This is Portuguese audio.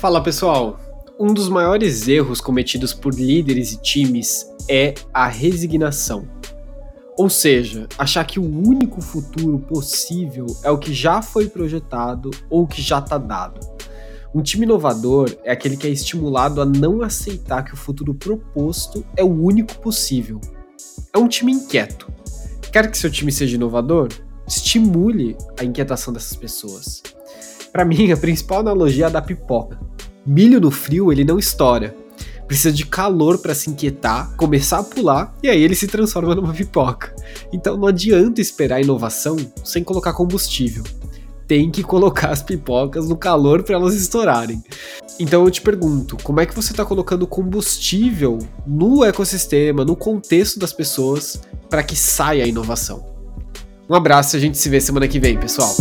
Fala pessoal! Um dos maiores erros cometidos por líderes e times é a resignação. Ou seja, achar que o único futuro possível é o que já foi projetado ou que já está dado. Um time inovador é aquele que é estimulado a não aceitar que o futuro proposto é o único possível. É um time inquieto. Quer que seu time seja inovador? Estimule a inquietação dessas pessoas. Para mim, a principal analogia é a da pipoca. Milho no frio, ele não estoura. Precisa de calor para se inquietar, começar a pular e aí ele se transforma numa pipoca. Então não adianta esperar inovação sem colocar combustível. Tem que colocar as pipocas no calor para elas estourarem. Então eu te pergunto, como é que você está colocando combustível no ecossistema, no contexto das pessoas, para que saia a inovação? Um abraço e a gente se vê semana que vem, pessoal.